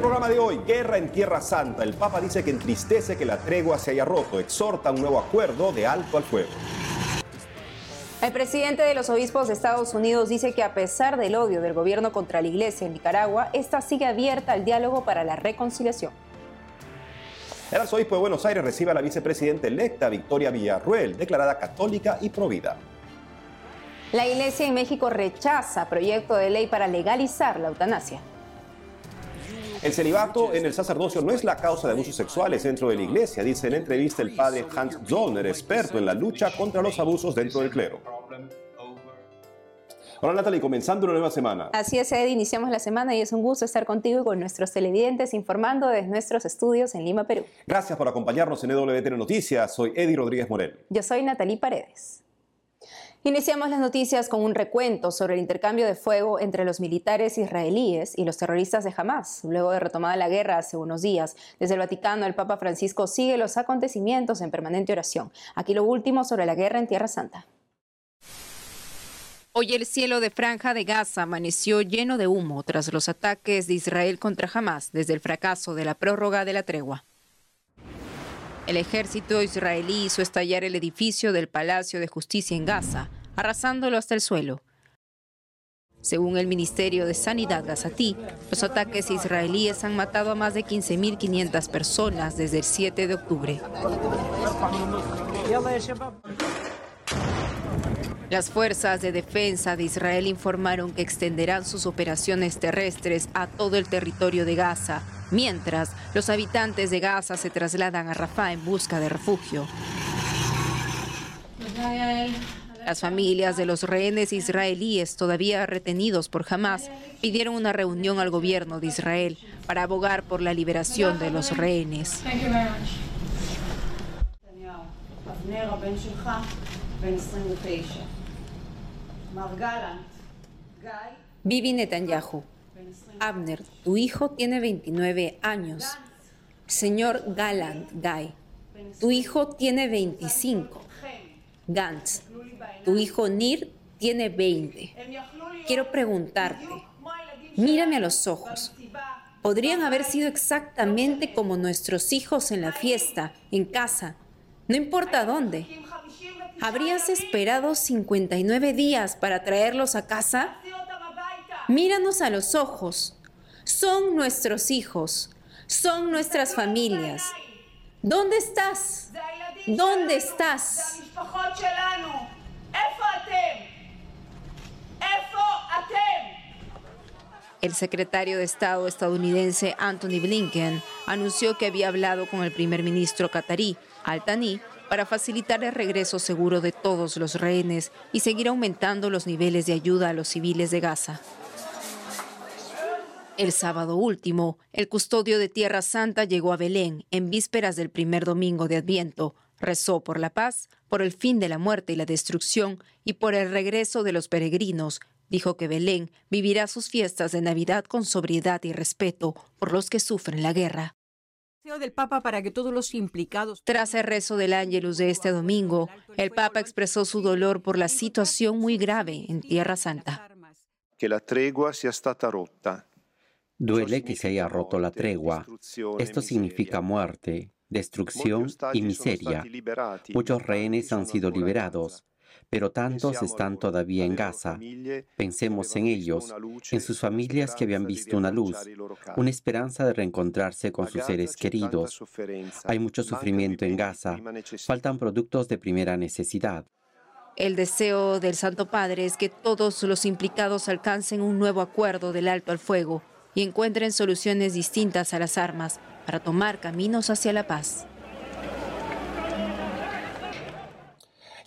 el programa de hoy, Guerra en Tierra Santa. El Papa dice que entristece que la tregua se haya roto, exhorta un nuevo acuerdo de alto al fuego. El presidente de los obispos de Estados Unidos dice que a pesar del odio del gobierno contra la iglesia en Nicaragua, esta sigue abierta al diálogo para la reconciliación. El arzobispo de Buenos Aires recibe a la vicepresidenta electa Victoria Villarruel, declarada católica y provida. La iglesia en México rechaza proyecto de ley para legalizar la eutanasia. El celibato en el sacerdocio no es la causa de abusos sexuales dentro de la iglesia, dice en entrevista el padre Hans Zollner, experto en la lucha contra los abusos dentro del clero. Hola Natalie, comenzando una nueva semana. Así es, Ed, iniciamos la semana y es un gusto estar contigo y con nuestros televidentes informando desde nuestros estudios en Lima, Perú. Gracias por acompañarnos en EWTN Noticias. Soy Eddie Rodríguez Morel. Yo soy Natalie Paredes. Iniciamos las noticias con un recuento sobre el intercambio de fuego entre los militares israelíes y los terroristas de Hamas. Luego de retomada la guerra hace unos días, desde el Vaticano el Papa Francisco sigue los acontecimientos en permanente oración. Aquí lo último sobre la guerra en Tierra Santa. Hoy el cielo de Franja de Gaza amaneció lleno de humo tras los ataques de Israel contra Hamas desde el fracaso de la prórroga de la tregua. El ejército israelí hizo estallar el edificio del Palacio de Justicia en Gaza, arrasándolo hasta el suelo. Según el Ministerio de Sanidad gazatí, los ataques israelíes han matado a más de 15.500 personas desde el 7 de octubre. Las fuerzas de defensa de Israel informaron que extenderán sus operaciones terrestres a todo el territorio de Gaza mientras los habitantes de Gaza se trasladan a Rafah en busca de refugio. Las familias de los rehenes israelíes todavía retenidos por Hamas pidieron una reunión al gobierno de Israel para abogar por la liberación de los rehenes. Bibi Netanyahu, Abner, tu hijo tiene 29 años. Señor Gallant, Guy, tu hijo tiene 25. Gantz, tu hijo Nir tiene 20. Quiero preguntarte, mírame a los ojos. Podrían haber sido exactamente como nuestros hijos en la fiesta, en casa, no importa dónde. ¿Habrías esperado 59 días para traerlos a casa? Míranos a los ojos. Son nuestros hijos, son nuestras familias. ¿Dónde estás? ¿Dónde estás? El secretario de Estado estadounidense Anthony Blinken anunció que había hablado con el primer ministro qatarí, Al-Thani, para facilitar el regreso seguro de todos los rehenes y seguir aumentando los niveles de ayuda a los civiles de Gaza. El sábado último, el custodio de Tierra Santa llegó a Belén en vísperas del primer domingo de Adviento. Rezó por la paz, por el fin de la muerte y la destrucción y por el regreso de los peregrinos. Dijo que Belén vivirá sus fiestas de Navidad con sobriedad y respeto por los que sufren la guerra. Del Papa para que todos los implicados. Tras el rezo del Ángelus de este domingo, el Papa expresó su dolor por la situación muy grave en Tierra Santa. Que la tregua sea stata rotta Duele que se haya roto la tregua. Esto significa muerte, destrucción y miseria. Muchos rehenes han sido liberados, pero tantos están todavía en Gaza. Pensemos en ellos, en sus familias que habían visto una luz, una esperanza de reencontrarse con sus seres queridos. Hay mucho sufrimiento en Gaza, faltan productos de primera necesidad. El deseo del Santo Padre es que todos los implicados alcancen un nuevo acuerdo del alto al fuego y encuentren soluciones distintas a las armas para tomar caminos hacia la paz.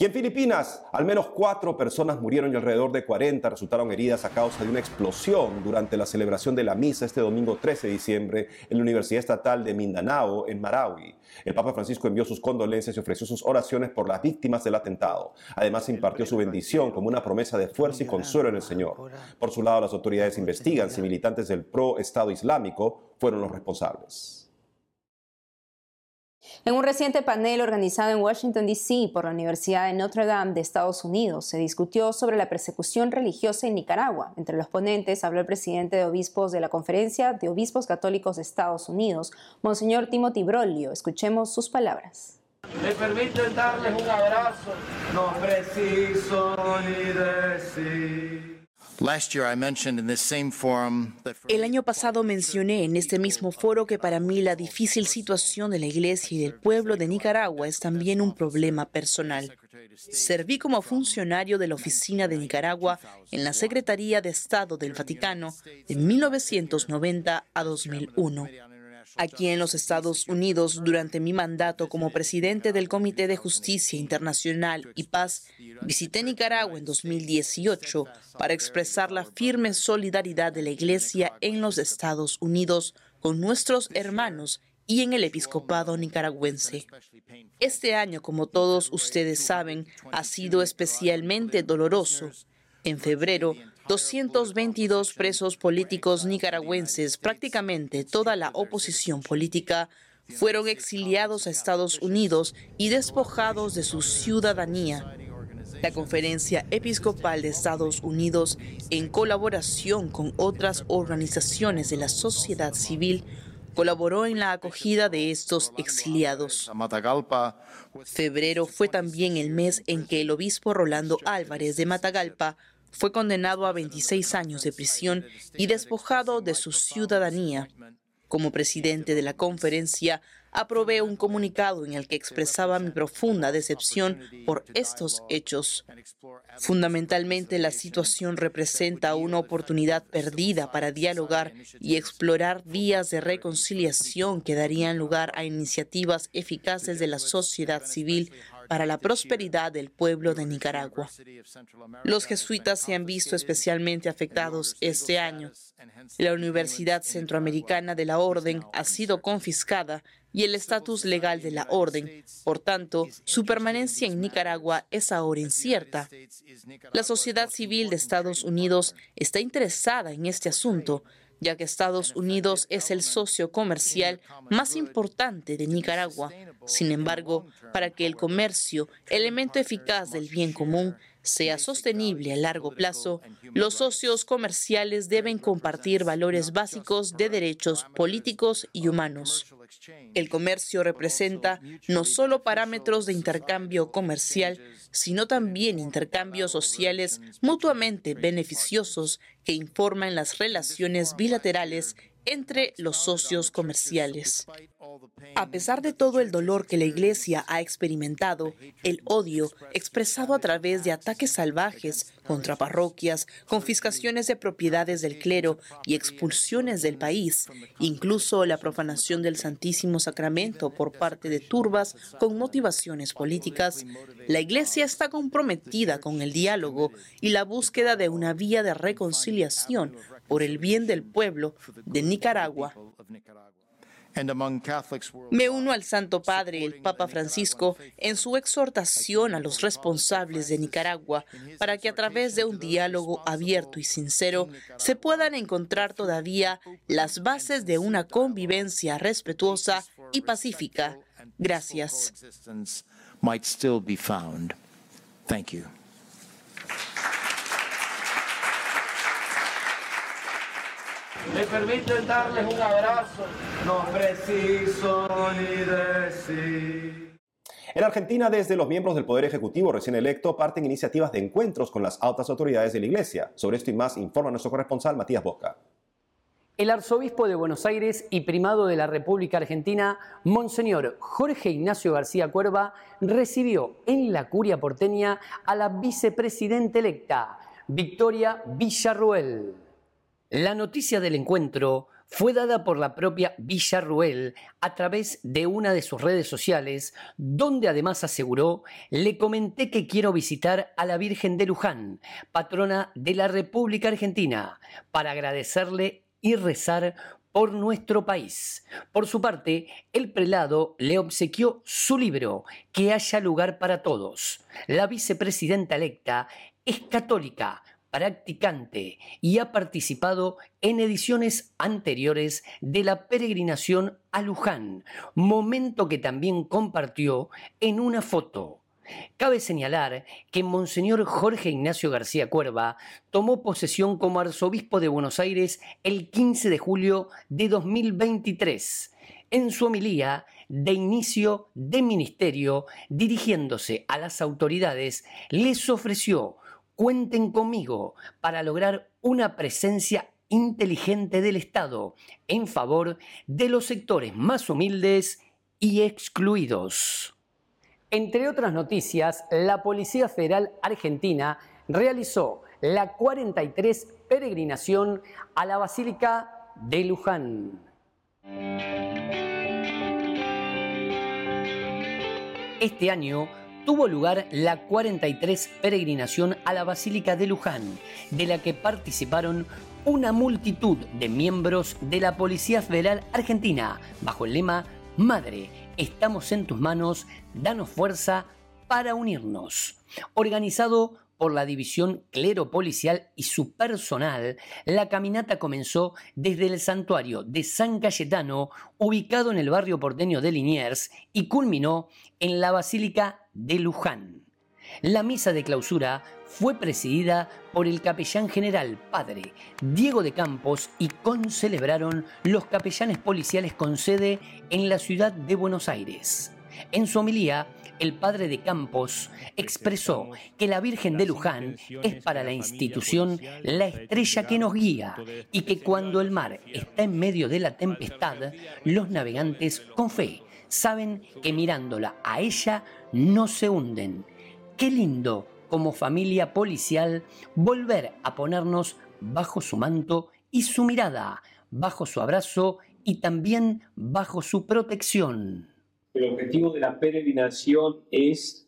Y en Filipinas, al menos cuatro personas murieron y alrededor de 40 resultaron heridas a causa de una explosión durante la celebración de la misa este domingo 13 de diciembre en la Universidad Estatal de Mindanao, en Marawi. El Papa Francisco envió sus condolencias y ofreció sus oraciones por las víctimas del atentado. Además, impartió su bendición como una promesa de fuerza y consuelo en el Señor. Por su lado, las autoridades investigan si militantes del pro-Estado Islámico fueron los responsables. En un reciente panel organizado en Washington, D.C. por la Universidad de Notre Dame de Estados Unidos, se discutió sobre la persecución religiosa en Nicaragua. Entre los ponentes habló el presidente de obispos de la Conferencia de Obispos Católicos de Estados Unidos, Monseñor Timothy Broglio. Escuchemos sus palabras. Me permiten darles un abrazo, no preciso ni decir. El año pasado mencioné en este mismo foro que para mí la difícil situación de la Iglesia y del pueblo de Nicaragua es también un problema personal. Serví como funcionario de la Oficina de Nicaragua en la Secretaría de Estado del Vaticano de 1990 a 2001. Aquí en los Estados Unidos, durante mi mandato como presidente del Comité de Justicia Internacional y Paz, visité Nicaragua en 2018 para expresar la firme solidaridad de la Iglesia en los Estados Unidos con nuestros hermanos y en el episcopado nicaragüense. Este año, como todos ustedes saben, ha sido especialmente doloroso. En febrero, 222 presos políticos nicaragüenses, prácticamente toda la oposición política, fueron exiliados a Estados Unidos y despojados de su ciudadanía. La Conferencia Episcopal de Estados Unidos, en colaboración con otras organizaciones de la sociedad civil, colaboró en la acogida de estos exiliados. Febrero fue también el mes en que el obispo Rolando Álvarez de Matagalpa fue condenado a 26 años de prisión y despojado de su ciudadanía. Como presidente de la conferencia, aprobé un comunicado en el que expresaba mi profunda decepción por estos hechos. Fundamentalmente, la situación representa una oportunidad perdida para dialogar y explorar vías de reconciliación que darían lugar a iniciativas eficaces de la sociedad civil para la prosperidad del pueblo de Nicaragua. Los jesuitas se han visto especialmente afectados este año. La Universidad Centroamericana de la Orden ha sido confiscada y el estatus legal de la orden. Por tanto, su permanencia en Nicaragua es ahora incierta. La sociedad civil de Estados Unidos está interesada en este asunto ya que Estados Unidos es el socio comercial más importante de Nicaragua. Sin embargo, para que el comercio, elemento eficaz del bien común, sea sostenible a largo plazo, los socios comerciales deben compartir valores básicos de derechos políticos y humanos. El comercio representa no solo parámetros de intercambio comercial, sino también intercambios sociales mutuamente beneficiosos que informan las relaciones bilaterales entre los socios comerciales. A pesar de todo el dolor que la Iglesia ha experimentado, el odio expresado a través de ataques salvajes contra parroquias, confiscaciones de propiedades del clero y expulsiones del país, incluso la profanación del Santísimo Sacramento por parte de turbas con motivaciones políticas, la Iglesia está comprometida con el diálogo y la búsqueda de una vía de reconciliación por el bien del pueblo de Nicaragua. Me uno al Santo Padre, el Papa Francisco, en su exhortación a los responsables de Nicaragua para que a través de un diálogo abierto y sincero se puedan encontrar todavía las bases de una convivencia respetuosa y pacífica. Gracias. Me permiten darles un abrazo, no preciso ni decir. En Argentina, desde los miembros del Poder Ejecutivo recién electo parten iniciativas de encuentros con las altas autoridades de la Iglesia. Sobre esto y más informa nuestro corresponsal Matías Bosca. El arzobispo de Buenos Aires y primado de la República Argentina, Monseñor Jorge Ignacio García Cuerva, recibió en la curia porteña a la vicepresidenta electa, Victoria Villarruel. La noticia del encuentro fue dada por la propia Villarruel a través de una de sus redes sociales, donde además aseguró, le comenté que quiero visitar a la Virgen de Luján, patrona de la República Argentina, para agradecerle y rezar por nuestro país. Por su parte, el prelado le obsequió su libro, Que haya lugar para todos. La vicepresidenta electa es católica, practicante y ha participado en ediciones anteriores de la peregrinación a Luján, momento que también compartió en una foto. Cabe señalar que Monseñor Jorge Ignacio García Cuerva tomó posesión como arzobispo de Buenos Aires el 15 de julio de 2023. En su homilía de inicio de ministerio, dirigiéndose a las autoridades, les ofreció cuenten conmigo para lograr una presencia inteligente del Estado en favor de los sectores más humildes y excluidos. Entre otras noticias, la Policía Federal Argentina realizó la 43 peregrinación a la Basílica de Luján. Este año tuvo lugar la 43 peregrinación a la Basílica de Luján, de la que participaron una multitud de miembros de la Policía Federal Argentina, bajo el lema Madre, estamos en tus manos, danos fuerza para unirnos. Organizado por la división clero policial y su personal, la caminata comenzó desde el santuario de San Cayetano, ubicado en el barrio porteño de Liniers, y culminó en la Basílica de Luján. La misa de clausura fue presidida por el capellán general padre Diego de Campos y concelebraron los capellanes policiales con sede en la ciudad de Buenos Aires. En su homilía, el padre de Campos expresó que la Virgen de Luján es para la institución la estrella que nos guía y que cuando el mar está en medio de la tempestad, los navegantes con fe saben que mirándola a ella no se hunden. Qué lindo como familia policial volver a ponernos bajo su manto y su mirada, bajo su abrazo y también bajo su protección. El objetivo de la peregrinación es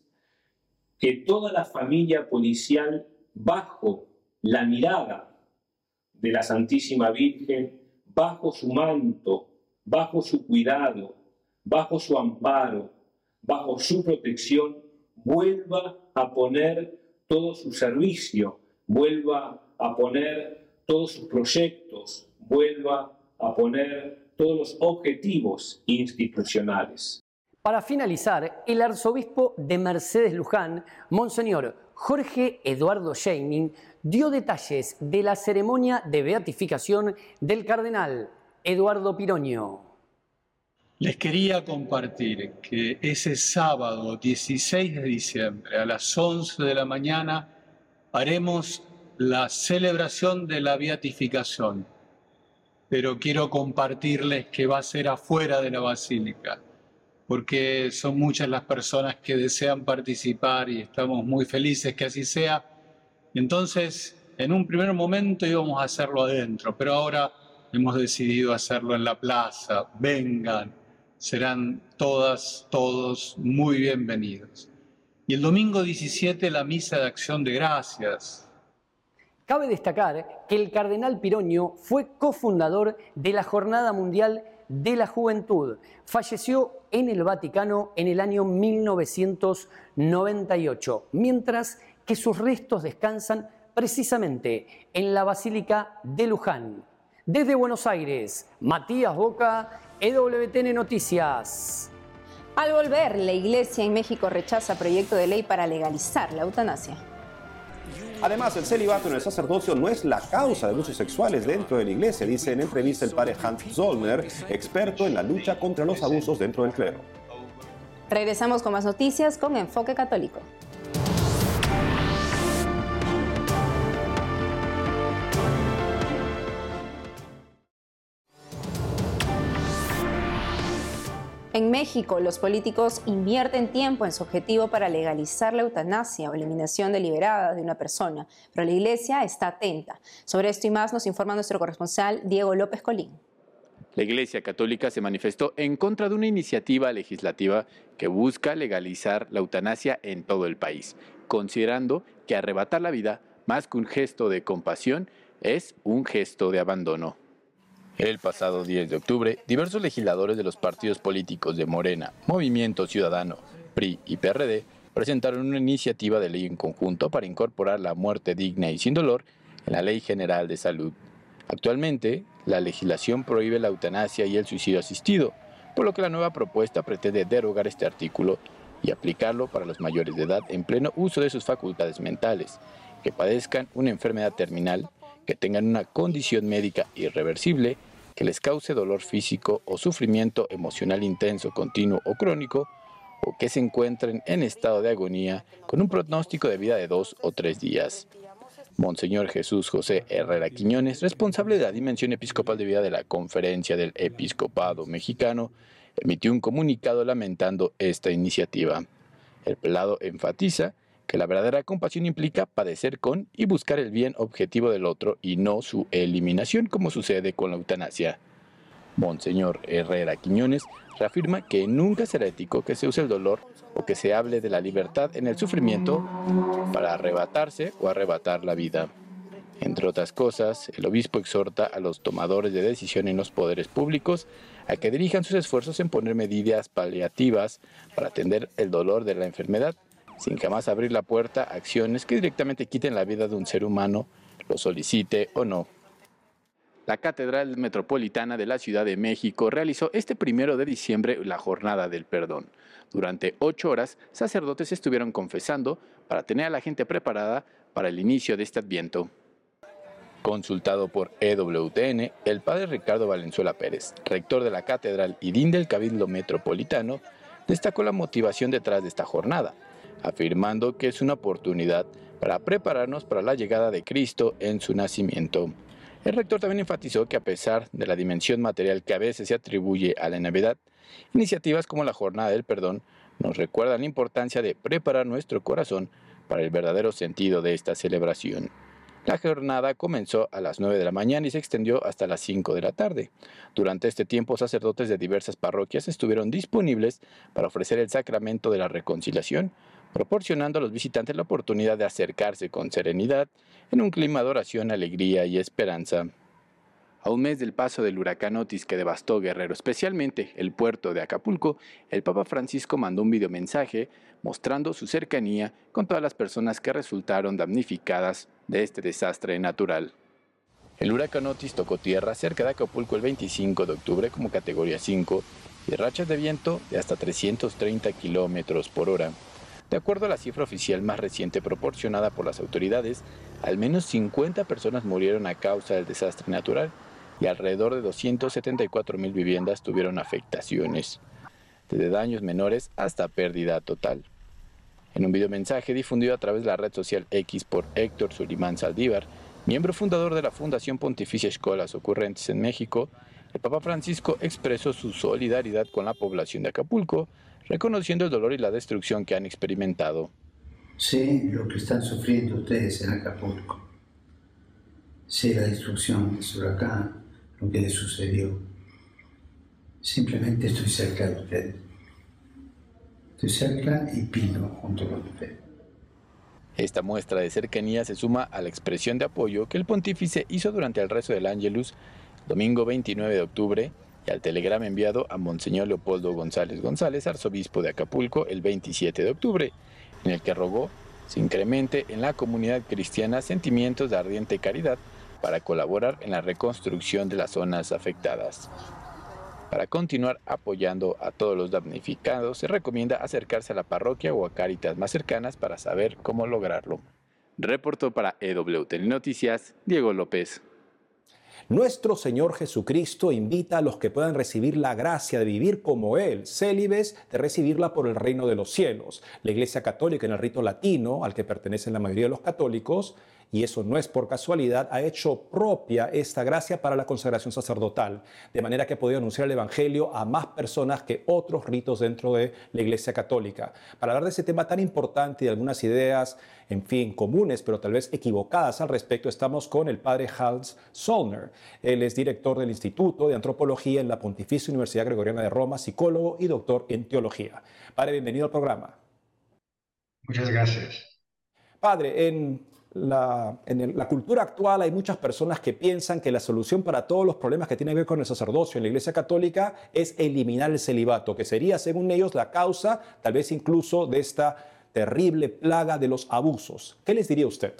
que toda la familia policial, bajo la mirada de la Santísima Virgen, bajo su manto, bajo su cuidado, bajo su amparo, bajo su protección, vuelva a poner todo su servicio, vuelva a poner todos sus proyectos, vuelva a poner todos los objetivos institucionales. Para finalizar, el arzobispo de Mercedes Luján, Monseñor Jorge Eduardo Scheining, dio detalles de la ceremonia de beatificación del cardenal Eduardo Piroño. Les quería compartir que ese sábado 16 de diciembre a las 11 de la mañana haremos la celebración de la beatificación, pero quiero compartirles que va a ser afuera de la basílica porque son muchas las personas que desean participar y estamos muy felices que así sea. Entonces, en un primer momento íbamos a hacerlo adentro, pero ahora hemos decidido hacerlo en la plaza. Vengan, serán todas, todos muy bienvenidos. Y el domingo 17 la misa de acción de gracias. Cabe destacar que el cardenal Piroño fue cofundador de la Jornada Mundial de la Juventud. Falleció en el Vaticano en el año 1998, mientras que sus restos descansan precisamente en la Basílica de Luján. Desde Buenos Aires, Matías Boca, EWTN Noticias. Al volver, la Iglesia en México rechaza proyecto de ley para legalizar la eutanasia. Además, el celibato en el sacerdocio no es la causa de abusos sexuales dentro de la iglesia, dice en entrevista el padre Hans Zollner, experto en la lucha contra los abusos dentro del clero. Regresamos con más noticias con Enfoque Católico. En México, los políticos invierten tiempo en su objetivo para legalizar la eutanasia o eliminación deliberada de una persona, pero la Iglesia está atenta. Sobre esto y más nos informa nuestro corresponsal Diego López Colín. La Iglesia Católica se manifestó en contra de una iniciativa legislativa que busca legalizar la eutanasia en todo el país, considerando que arrebatar la vida, más que un gesto de compasión, es un gesto de abandono. El pasado 10 de octubre, diversos legisladores de los partidos políticos de Morena, Movimiento Ciudadano, PRI y PRD presentaron una iniciativa de ley en conjunto para incorporar la muerte digna y sin dolor en la Ley General de Salud. Actualmente, la legislación prohíbe la eutanasia y el suicidio asistido, por lo que la nueva propuesta pretende derogar este artículo y aplicarlo para los mayores de edad en pleno uso de sus facultades mentales, que padezcan una enfermedad terminal, que tengan una condición médica irreversible, que les cause dolor físico o sufrimiento emocional intenso, continuo o crónico, o que se encuentren en estado de agonía con un pronóstico de vida de dos o tres días. Monseñor Jesús José Herrera Quiñones, responsable de la Dimensión Episcopal de Vida de la Conferencia del Episcopado Mexicano, emitió un comunicado lamentando esta iniciativa. El pelado enfatiza que la verdadera compasión implica padecer con y buscar el bien objetivo del otro y no su eliminación como sucede con la eutanasia. Monseñor Herrera Quiñones reafirma que nunca será ético que se use el dolor o que se hable de la libertad en el sufrimiento para arrebatarse o arrebatar la vida. Entre otras cosas, el obispo exhorta a los tomadores de decisión en los poderes públicos a que dirijan sus esfuerzos en poner medidas paliativas para atender el dolor de la enfermedad, sin jamás abrir la puerta a acciones que directamente quiten la vida de un ser humano, lo solicite o no. La Catedral Metropolitana de la Ciudad de México realizó este primero de diciembre la Jornada del Perdón. Durante ocho horas, sacerdotes estuvieron confesando para tener a la gente preparada para el inicio de este adviento. Consultado por EWTN, el padre Ricardo Valenzuela Pérez, rector de la Catedral y DIN del Cabildo Metropolitano, destacó la motivación detrás de esta jornada, afirmando que es una oportunidad para prepararnos para la llegada de Cristo en su nacimiento. El rector también enfatizó que a pesar de la dimensión material que a veces se atribuye a la Navidad, iniciativas como la Jornada del Perdón nos recuerdan la importancia de preparar nuestro corazón para el verdadero sentido de esta celebración. La jornada comenzó a las 9 de la mañana y se extendió hasta las 5 de la tarde. Durante este tiempo, sacerdotes de diversas parroquias estuvieron disponibles para ofrecer el sacramento de la reconciliación, proporcionando a los visitantes la oportunidad de acercarse con serenidad en un clima de oración, alegría y esperanza. A un mes del paso del huracán Otis que devastó Guerrero, especialmente el puerto de Acapulco, el Papa Francisco mandó un videomensaje mostrando su cercanía con todas las personas que resultaron damnificadas de este desastre natural. El huracán Otis tocó tierra cerca de Acapulco el 25 de octubre como categoría 5 y rachas de viento de hasta 330 kilómetros por hora. De acuerdo a la cifra oficial más reciente proporcionada por las autoridades, al menos 50 personas murieron a causa del desastre natural y alrededor de 274 mil viviendas tuvieron afectaciones, desde daños menores hasta pérdida total. En un videomensaje difundido a través de la red social X por Héctor Sulimán Saldívar, miembro fundador de la Fundación Pontificia Escolas Ocurrentes en México, el Papa Francisco expresó su solidaridad con la población de Acapulco, reconociendo el dolor y la destrucción que han experimentado. Sé lo que están sufriendo ustedes en Acapulco. Sé la destrucción de su huracán, lo que les sucedió. Simplemente estoy cerca de ustedes. Estoy cerca y pido junto con ustedes. Esta muestra de cercanía se suma a la expresión de apoyo que el pontífice hizo durante el rezo del Ángelus domingo 29 de octubre y al telegrama enviado a Monseñor Leopoldo González González, arzobispo de Acapulco, el 27 de octubre, en el que rogó se incremente en la comunidad cristiana sentimientos de ardiente caridad para colaborar en la reconstrucción de las zonas afectadas. Para continuar apoyando a todos los damnificados, se recomienda acercarse a la parroquia o a cáritas más cercanas para saber cómo lograrlo. Reportó para EWTN Noticias, Diego López. Nuestro Señor Jesucristo invita a los que puedan recibir la gracia de vivir como Él, célibes, de recibirla por el reino de los cielos. La Iglesia Católica en el rito latino, al que pertenecen la mayoría de los católicos, y eso no es por casualidad, ha hecho propia esta gracia para la consagración sacerdotal, de manera que ha podido anunciar el Evangelio a más personas que otros ritos dentro de la Iglesia Católica. Para hablar de ese tema tan importante y de algunas ideas, en fin, comunes, pero tal vez equivocadas al respecto, estamos con el padre Hans Zollner. Él es director del Instituto de Antropología en la Pontificia Universidad Gregoriana de Roma, psicólogo y doctor en teología. Padre, bienvenido al programa. Muchas gracias. Padre, en en la cultura actual hay muchas personas que piensan que la solución para todos los problemas que tienen que ver con el sacerdocio en la Iglesia Católica es eliminar el celibato, que sería, según ellos, la causa, tal vez incluso, de esta terrible plaga de los abusos. ¿Qué les diría usted?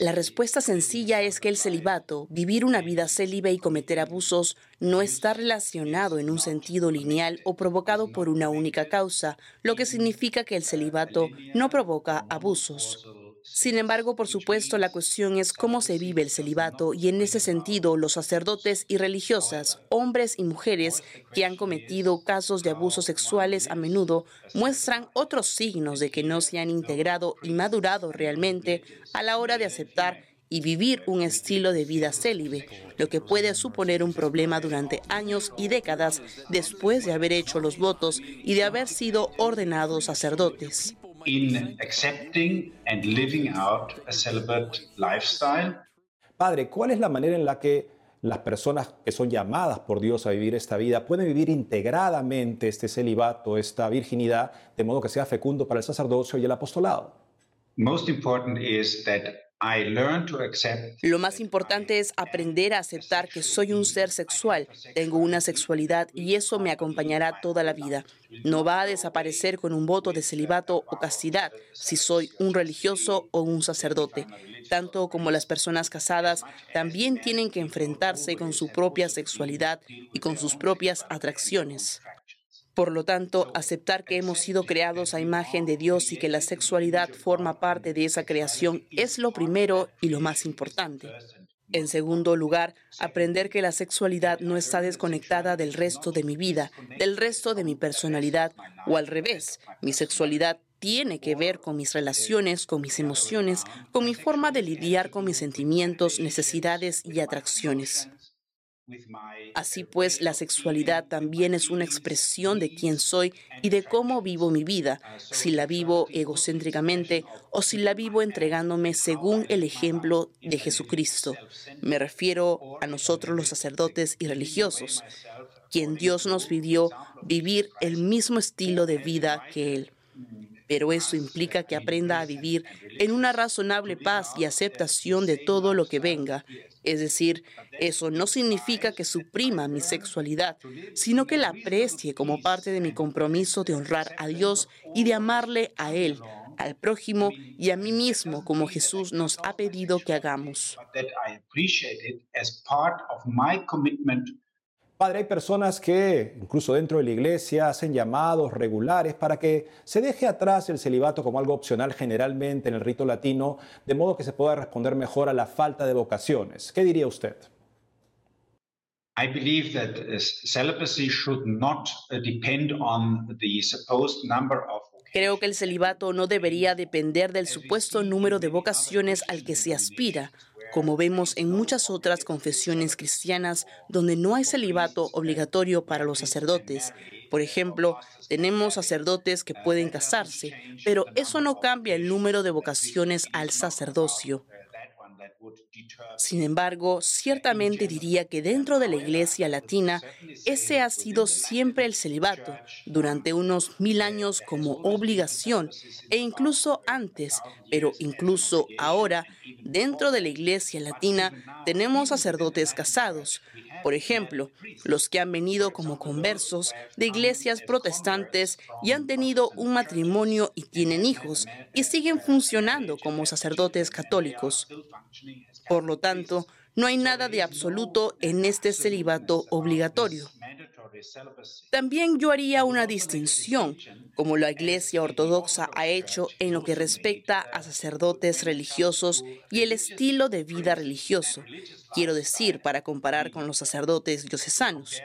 La respuesta sencilla es que el celibato, vivir una vida célibe y cometer abusos, no está relacionado en un sentido lineal o provocado por una única causa, lo que significa que el celibato no provoca abusos. Sin embargo, por supuesto, la cuestión es cómo se vive el celibato y en ese sentido los sacerdotes y religiosas, hombres y mujeres que han cometido casos de abusos sexuales a menudo muestran otros signos de que no se han integrado y madurado realmente a la hora de aceptar y vivir un estilo de vida célibe, lo que puede suponer un problema durante años y décadas después de haber hecho los votos y de haber sido ordenados sacerdotes in accepting and living out a celibate lifestyle. Padre, ¿cuál es la manera en la que las personas que son llamadas por Dios a vivir esta vida pueden vivir integradamente este celibato, esta virginidad, de modo que sea fecundo para el sacerdocio y el apostolado? Most important is that lo más importante es aprender a aceptar que soy un ser sexual, tengo una sexualidad y eso me acompañará toda la vida. No va a desaparecer con un voto de celibato o castidad si soy un religioso o un sacerdote. Tanto como las personas casadas también tienen que enfrentarse con su propia sexualidad y con sus propias atracciones. Por lo tanto, aceptar que hemos sido creados a imagen de Dios y que la sexualidad forma parte de esa creación es lo primero y lo más importante. En segundo lugar, aprender que la sexualidad no está desconectada del resto de mi vida, del resto de mi personalidad, o al revés, mi sexualidad tiene que ver con mis relaciones, con mis emociones, con mi forma de lidiar con mis sentimientos, necesidades y atracciones. Así pues, la sexualidad también es una expresión de quién soy y de cómo vivo mi vida, si la vivo egocéntricamente o si la vivo entregándome según el ejemplo de Jesucristo. Me refiero a nosotros los sacerdotes y religiosos, quien Dios nos pidió vivir el mismo estilo de vida que Él pero eso implica que aprenda a vivir en una razonable paz y aceptación de todo lo que venga, es decir, eso no significa que suprima mi sexualidad, sino que la aprecie como parte de mi compromiso de honrar a Dios y de amarle a Él, al prójimo y a mí mismo como Jesús nos ha pedido que hagamos. Padre, hay personas que incluso dentro de la iglesia hacen llamados regulares para que se deje atrás el celibato como algo opcional generalmente en el rito latino, de modo que se pueda responder mejor a la falta de vocaciones. ¿Qué diría usted? I believe that uh, celibacy should not uh, depend on the supposed number of Creo que el celibato no debería depender del supuesto número de vocaciones al que se aspira, como vemos en muchas otras confesiones cristianas donde no hay celibato obligatorio para los sacerdotes. Por ejemplo, tenemos sacerdotes que pueden casarse, pero eso no cambia el número de vocaciones al sacerdocio. Sin embargo, ciertamente diría que dentro de la Iglesia latina, ese ha sido siempre el celibato, durante unos mil años como obligación, e incluso antes, pero incluso ahora, dentro de la Iglesia latina, tenemos sacerdotes casados, por ejemplo, los que han venido como conversos de iglesias protestantes y han tenido un matrimonio y tienen hijos y siguen funcionando como sacerdotes católicos. Por lo tanto, no hay nada de absoluto en este celibato obligatorio. También yo haría una distinción, como la Iglesia Ortodoxa ha hecho en lo que respecta a sacerdotes religiosos y el estilo de vida religioso. Quiero decir, para comparar con los sacerdotes diocesanos.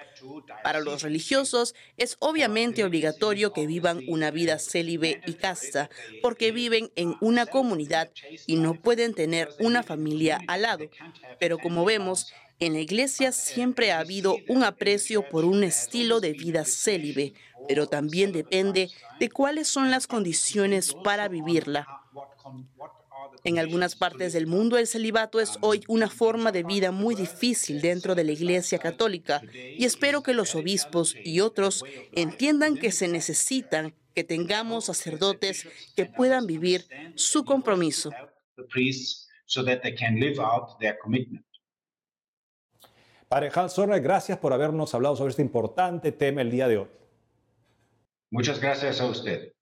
Para los religiosos es obviamente obligatorio que vivan una vida célibe y casta, porque viven en una comunidad y no pueden tener una familia al lado. Pero como vemos, en la iglesia siempre ha habido un aprecio por un estilo de vida célibe, pero también depende de cuáles son las condiciones para vivirla. En algunas partes del mundo el celibato es hoy una forma de vida muy difícil dentro de la Iglesia Católica y espero que los obispos y otros entiendan que se necesitan que tengamos sacerdotes que puedan vivir su compromiso. Hans Sorner, gracias por habernos hablado sobre este importante tema el día de hoy. Muchas gracias a usted.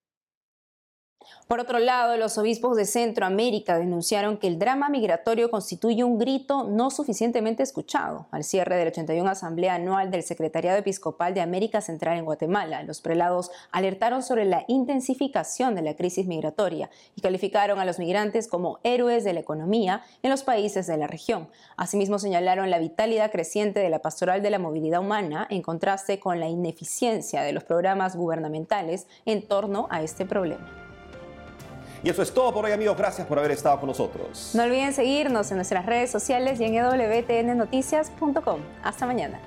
Por otro lado, los obispos de Centroamérica denunciaron que el drama migratorio constituye un grito no suficientemente escuchado. Al cierre de la 81 Asamblea Anual del Secretariado Episcopal de América Central en Guatemala, los prelados alertaron sobre la intensificación de la crisis migratoria y calificaron a los migrantes como héroes de la economía en los países de la región. Asimismo, señalaron la vitalidad creciente de la pastoral de la movilidad humana en contraste con la ineficiencia de los programas gubernamentales en torno a este problema. Y eso es todo por hoy, amigos. Gracias por haber estado con nosotros. No olviden seguirnos en nuestras redes sociales y en wtnnoticias.com. Hasta mañana.